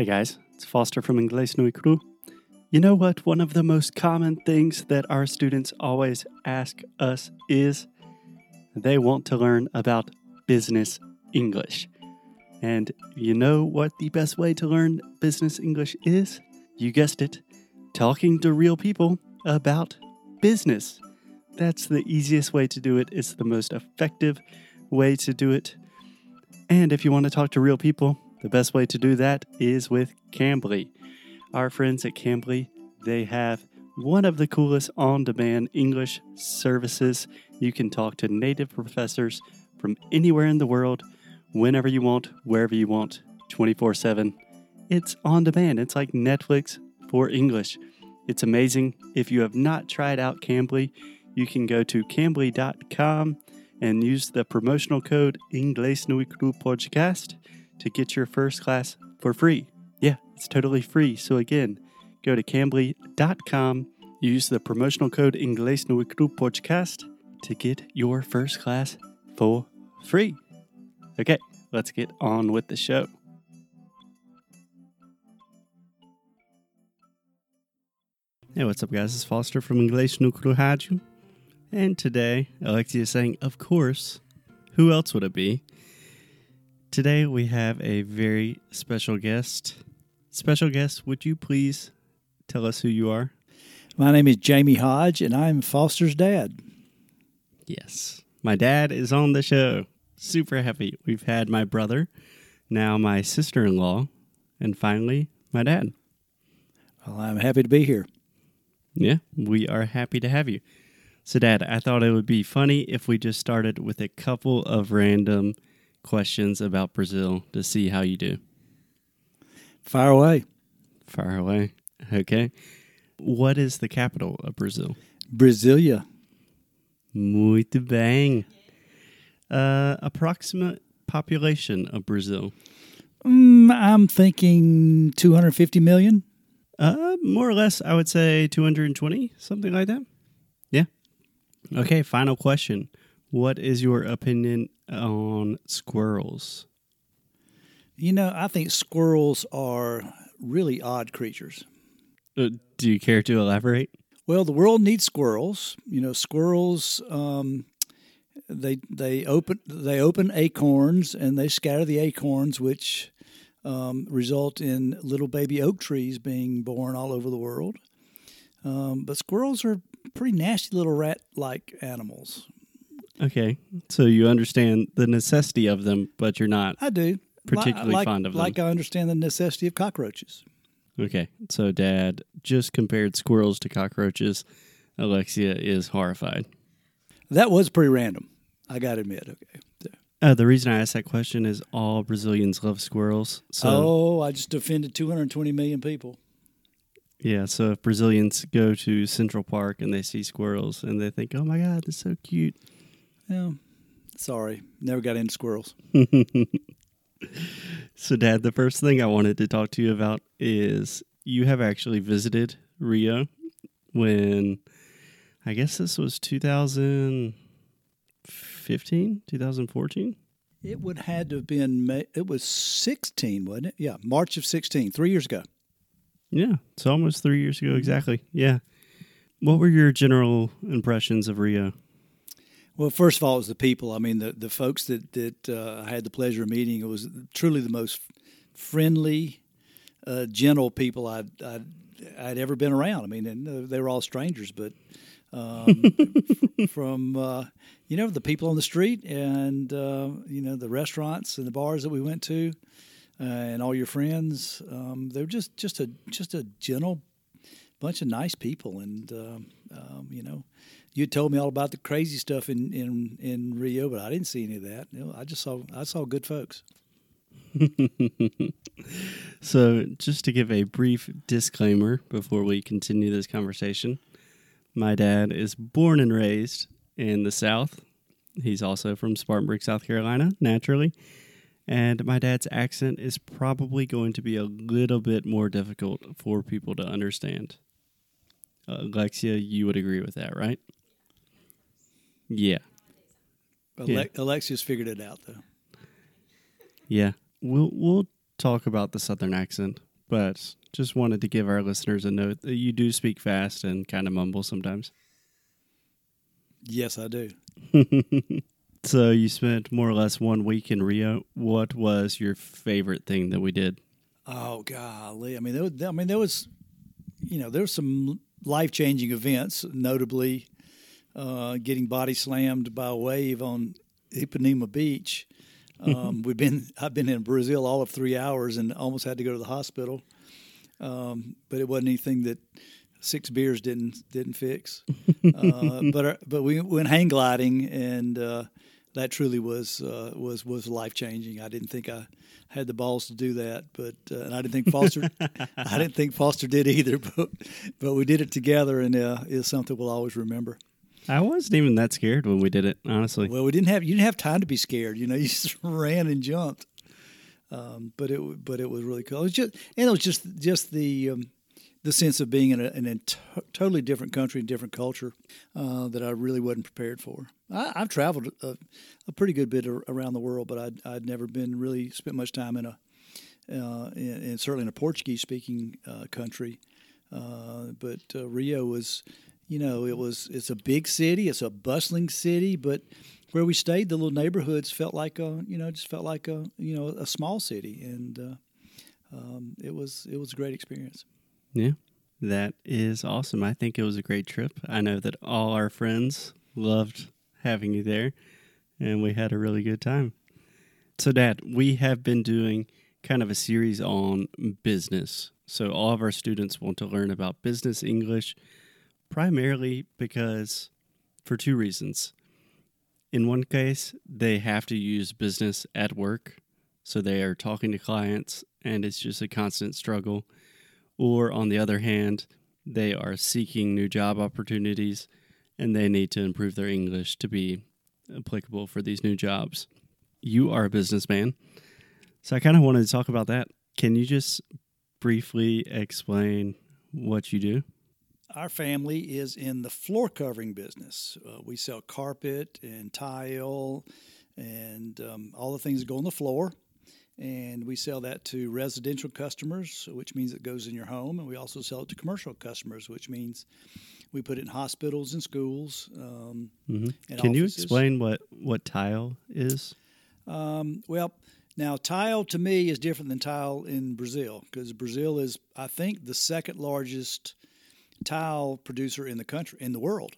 Hey guys, it's Foster from Inglés Nui Cru. You know what? One of the most common things that our students always ask us is they want to learn about business English. And you know what the best way to learn business English is? You guessed it talking to real people about business. That's the easiest way to do it, it's the most effective way to do it. And if you want to talk to real people, the best way to do that is with Cambly. Our friends at Cambly, they have one of the coolest on demand English services. You can talk to native professors from anywhere in the world, whenever you want, wherever you want, 24 7. It's on demand. It's like Netflix for English. It's amazing. If you have not tried out Cambly, you can go to cambly.com and use the promotional code Cru Podcast to get your first class for free. Yeah, it's totally free. So again, go to cambly.com, use the promotional code Inglés Nui Cru Podcast to get your first class for free. Okay, let's get on with the show. Hey, what's up, guys? It's Foster from Inglés no Rádio. And today, Alexia is saying, of course, who else would it be? Today, we have a very special guest. Special guest, would you please tell us who you are? My name is Jamie Hodge, and I'm Foster's dad. Yes, my dad is on the show. Super happy. We've had my brother, now my sister in law, and finally, my dad. Well, I'm happy to be here. Yeah, we are happy to have you. So, Dad, I thought it would be funny if we just started with a couple of random questions about Brazil to see how you do. Fire away. Far away. Okay. What is the capital of Brazil? Brasilia. Muito bem. Uh, approximate population of Brazil? Mm, I'm thinking 250 million. Uh, more or less, I would say 220, something like that. Yeah. Okay, final question. What is your opinion on squirrels? You know, I think squirrels are really odd creatures. Uh, do you care to elaborate? Well, the world needs squirrels. You know, squirrels. Um, they they open they open acorns and they scatter the acorns, which um, result in little baby oak trees being born all over the world. Um, but squirrels are pretty nasty little rat-like animals. Okay, so you understand the necessity of them, but you're not. I do Particularly like, fond of them. Like I understand the necessity of cockroaches. Okay, so Dad just compared squirrels to cockroaches. Alexia is horrified. That was pretty random. I got to admit. Okay. So- Uh, the reason I asked that question is all Brazilians love squirrels. So oh, I just offended 220 million people. yeah, so if Brazilians go to Central Park and they see squirrels and they think, "Oh my God, that's so cute," Yeah. Sorry, never got into squirrels. So, Dad, the first thing I wanted to talk to you about is you have actually visited Rio when I guess this was 2015, 2014. It would had to have been. May- It was 16, wasn't it? Yeah, March of 16, three years ago. Yeah, it's almost three years ago exactly. Yeah. What were your general impressions of Rio? Well, first of all, it was the people. I mean, the the folks that that uh, I had the pleasure of meeting. It was truly the most friendly, uh, gentle people I'd, I'd, I'd ever been around. I mean, and they were all strangers, but um, from uh, you know the people on the street and uh, you know the restaurants and the bars that we went to, uh, and all your friends. Um, they were just just a just a gentle bunch of nice people, and um, um, you know, you told me all about the crazy stuff in, in, in Rio, but I didn't see any of that. You know, I just saw I saw good folks. so, just to give a brief disclaimer before we continue this conversation, my dad is born and raised in the South. He's also from Spartanburg, South Carolina, naturally. And my dad's accent is probably going to be a little bit more difficult for people to understand. Uh, Alexia, you would agree with that, right? Yeah. Ale- yeah. Alexia's figured it out, though. Yeah, we'll we'll talk about the southern accent, but just wanted to give our listeners a note that you do speak fast and kind of mumble sometimes. Yes, I do. so you spent more or less one week in Rio. What was your favorite thing that we did? Oh golly! I mean, there was, I mean, there was, you know, there was some life changing events, notably uh, getting body slammed by a wave on Ipanema Beach. Um, we've been I've been in Brazil all of three hours and almost had to go to the hospital, um, but it wasn't anything that six beers didn't didn't fix. Uh, but uh, but we went hang gliding and uh, that truly was uh, was was life changing. I didn't think I had the balls to do that, but uh, and I didn't think Foster I didn't think Foster did either. But but we did it together, and uh, it's something we'll always remember. I wasn't even that scared when we did it, honestly. Well, we didn't have you didn't have time to be scared. You know, you just ran and jumped. Um, but it but it was really cool. It was just and it was just just the um, the sense of being in a, in a t- totally different country, different culture uh, that I really wasn't prepared for. I, have traveled a, a, pretty good bit around the world, but I'd, I'd never been really spent much time in a, uh, in, in, certainly in a Portuguese speaking uh, country. Uh, but uh, Rio was, you know, it was it's a big city, it's a bustling city, but where we stayed, the little neighborhoods felt like a, you know, just felt like a, you know, a small city, and uh, um, it was it was a great experience. Yeah, that is awesome. I think it was a great trip. I know that all our friends loved having you there, and we had a really good time. So, Dad, we have been doing kind of a series on business. So, all of our students want to learn about business English primarily because for two reasons. In one case, they have to use business at work, so they are talking to clients, and it's just a constant struggle. Or on the other hand, they are seeking new job opportunities and they need to improve their English to be applicable for these new jobs. You are a businessman. So I kind of wanted to talk about that. Can you just briefly explain what you do? Our family is in the floor covering business. Uh, we sell carpet and tile and um, all the things that go on the floor and we sell that to residential customers, which means it goes in your home, and we also sell it to commercial customers, which means we put it in hospitals and schools. Um, mm-hmm. and Can offices. you explain what what tile is? Um, well, now tile to me is different than tile in Brazil because Brazil is, I think, the second largest tile producer in the country in the world.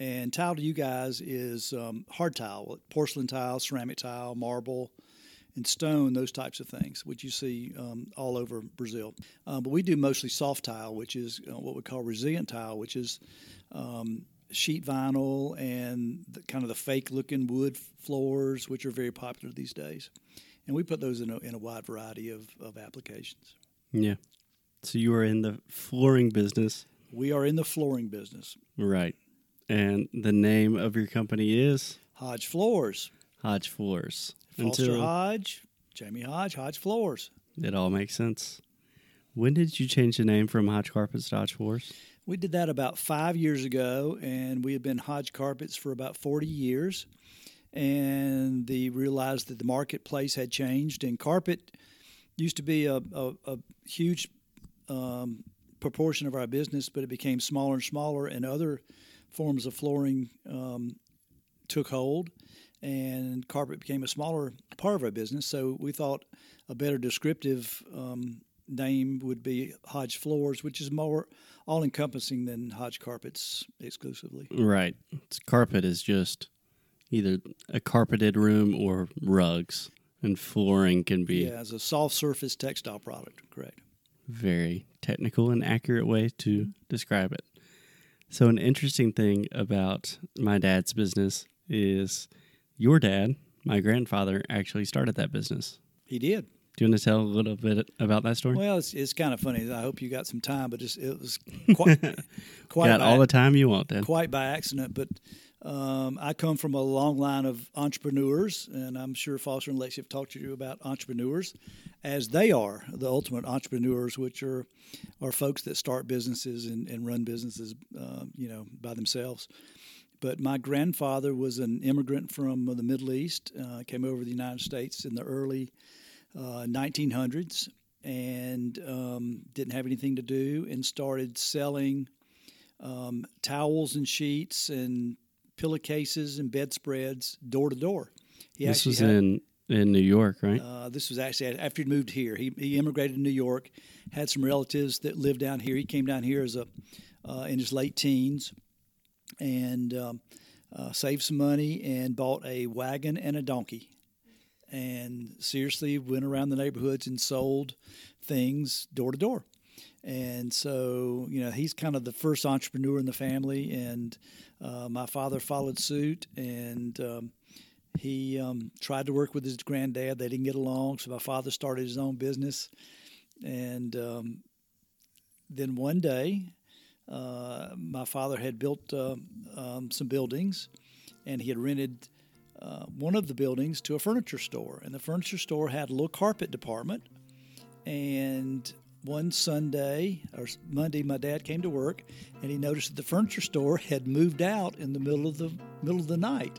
And tile to you guys is um, hard tile, porcelain tile, ceramic tile, marble, and stone, those types of things, which you see um, all over Brazil. Um, but we do mostly soft tile, which is uh, what we call resilient tile, which is um, sheet vinyl and the, kind of the fake looking wood floors, which are very popular these days. And we put those in a, in a wide variety of, of applications. Yeah. So you are in the flooring business. We are in the flooring business. Right. And the name of your company is? Hodge Floors. Hodge Floors. Foster Until Hodge, Jamie Hodge, Hodge Floors. It all makes sense. When did you change the name from Hodge Carpets to Hodge Floors? We did that about five years ago, and we had been Hodge Carpets for about 40 years. And they realized that the marketplace had changed, and carpet used to be a, a, a huge um, proportion of our business, but it became smaller and smaller, and other forms of flooring um, took hold, and carpet became a smaller part of our business. So we thought a better descriptive um, name would be Hodge Floors, which is more all encompassing than Hodge Carpets exclusively. Right. It's, carpet is just either a carpeted room or rugs, and flooring can be Yeah, as a soft surface textile product, correct. Very technical and accurate way to describe it. So, an interesting thing about my dad's business is your dad, my grandfather, actually started that business. He did. Do you want to tell a little bit about that story? Well, it's, it's kind of funny. I hope you got some time, but it was quite, quite Got by, all the time you want, then. quite by accident. But um, I come from a long line of entrepreneurs, and I'm sure Foster and Lexi have talked to you about entrepreneurs, as they are the ultimate entrepreneurs, which are are folks that start businesses and, and run businesses, uh, you know, by themselves. But my grandfather was an immigrant from the Middle East, uh, came over to the United States in the early uh, 1900s and um, didn't have anything to do and started selling um, towels and sheets and pillowcases and bedspreads door to door. He This was had- in in New York, right? uh, this was actually after he moved here. He, he immigrated to New York, had some relatives that lived down here. He came down here as a uh, in his late teens, and um, uh, saved some money and bought a wagon and a donkey, and seriously went around the neighborhoods and sold things door to door. And so, you know, he's kind of the first entrepreneur in the family, and uh, my father followed suit, and um, he um, tried to work with his granddad. They didn't get along, so my father started his own business. And um, then one day, uh, my father had built uh, um, some buildings, and he had rented uh, one of the buildings to a furniture store. And the furniture store had a little carpet department. And one Sunday or Monday, my dad came to work, and he noticed that the furniture store had moved out in the middle of the middle of the night.